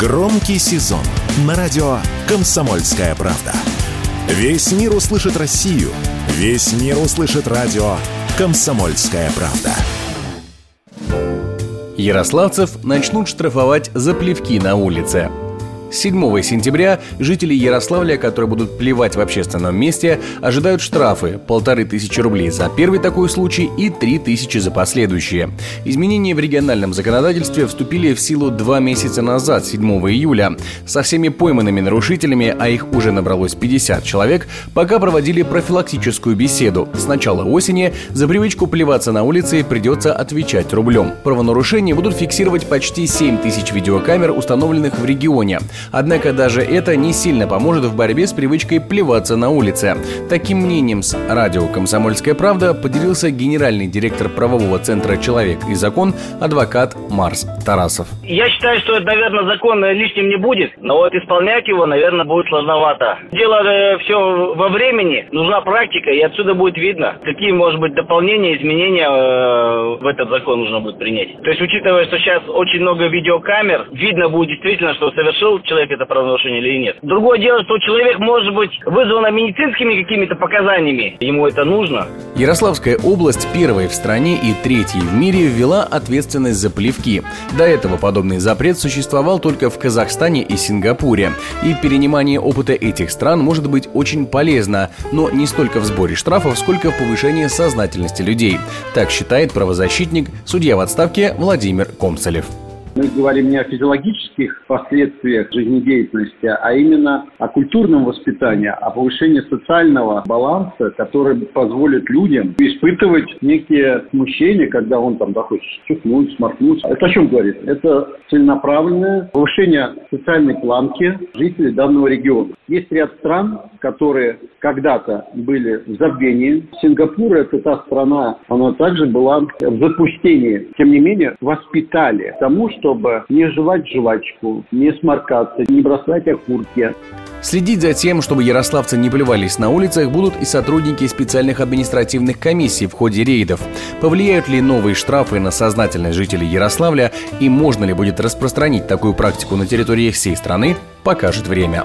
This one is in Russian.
Громкий сезон на радио «Комсомольская правда». Весь мир услышит Россию. Весь мир услышит радио «Комсомольская правда». Ярославцев начнут штрафовать за плевки на улице. 7 сентября жители Ярославля, которые будут плевать в общественном месте, ожидают штрафы – полторы тысячи рублей за первый такой случай и три тысячи за последующие. Изменения в региональном законодательстве вступили в силу два месяца назад, 7 июля. Со всеми пойманными нарушителями, а их уже набралось 50 человек, пока проводили профилактическую беседу. С начала осени за привычку плеваться на улице придется отвечать рублем. Правонарушения будут фиксировать почти 7 тысяч видеокамер, установленных в регионе. Однако даже это не сильно поможет в борьбе с привычкой плеваться на улице. Таким мнением с радио «Комсомольская правда» поделился генеральный директор правового центра «Человек и закон» адвокат Марс Тарасов. Я считаю, что это, наверное, закон лишним не будет, но вот исполнять его, наверное, будет сложновато. Дело э, все во времени, нужна практика, и отсюда будет видно, какие, может быть, дополнения, изменения э, в этот закон нужно будет принять. То есть, учитывая, что сейчас очень много видеокамер, видно будет действительно, что совершил человек это правонарушение или нет. Другое дело, что человек может быть вызван медицинскими какими-то показаниями. Ему это нужно. Ярославская область первой в стране и третьей в мире ввела ответственность за плевки. До этого подобный запрет существовал только в Казахстане и Сингапуре. И перенимание опыта этих стран может быть очень полезно, но не столько в сборе штрафов, сколько в повышении сознательности людей. Так считает правозащитник, судья в отставке Владимир Комцелев. Мы говорим не о физиологических последствиях жизнедеятельности, а именно о культурном воспитании, о повышении социального баланса, который позволит людям испытывать некие смущения, когда он там захочет чихнуть, сморкнуть. Это о чем говорит? Это целенаправленное повышение социальной планки жителей данного региона. Есть ряд стран, которые когда-то были в забвении. Сингапур – это та страна, она также была в запустении. Тем не менее, воспитали тому, что чтобы не жевать жвачку, не сморкаться, не бросать окурки. Следить за тем, чтобы ярославцы не плевались на улицах, будут и сотрудники специальных административных комиссий в ходе рейдов. Повлияют ли новые штрафы на сознательность жителей Ярославля и можно ли будет распространить такую практику на территории всей страны, покажет время.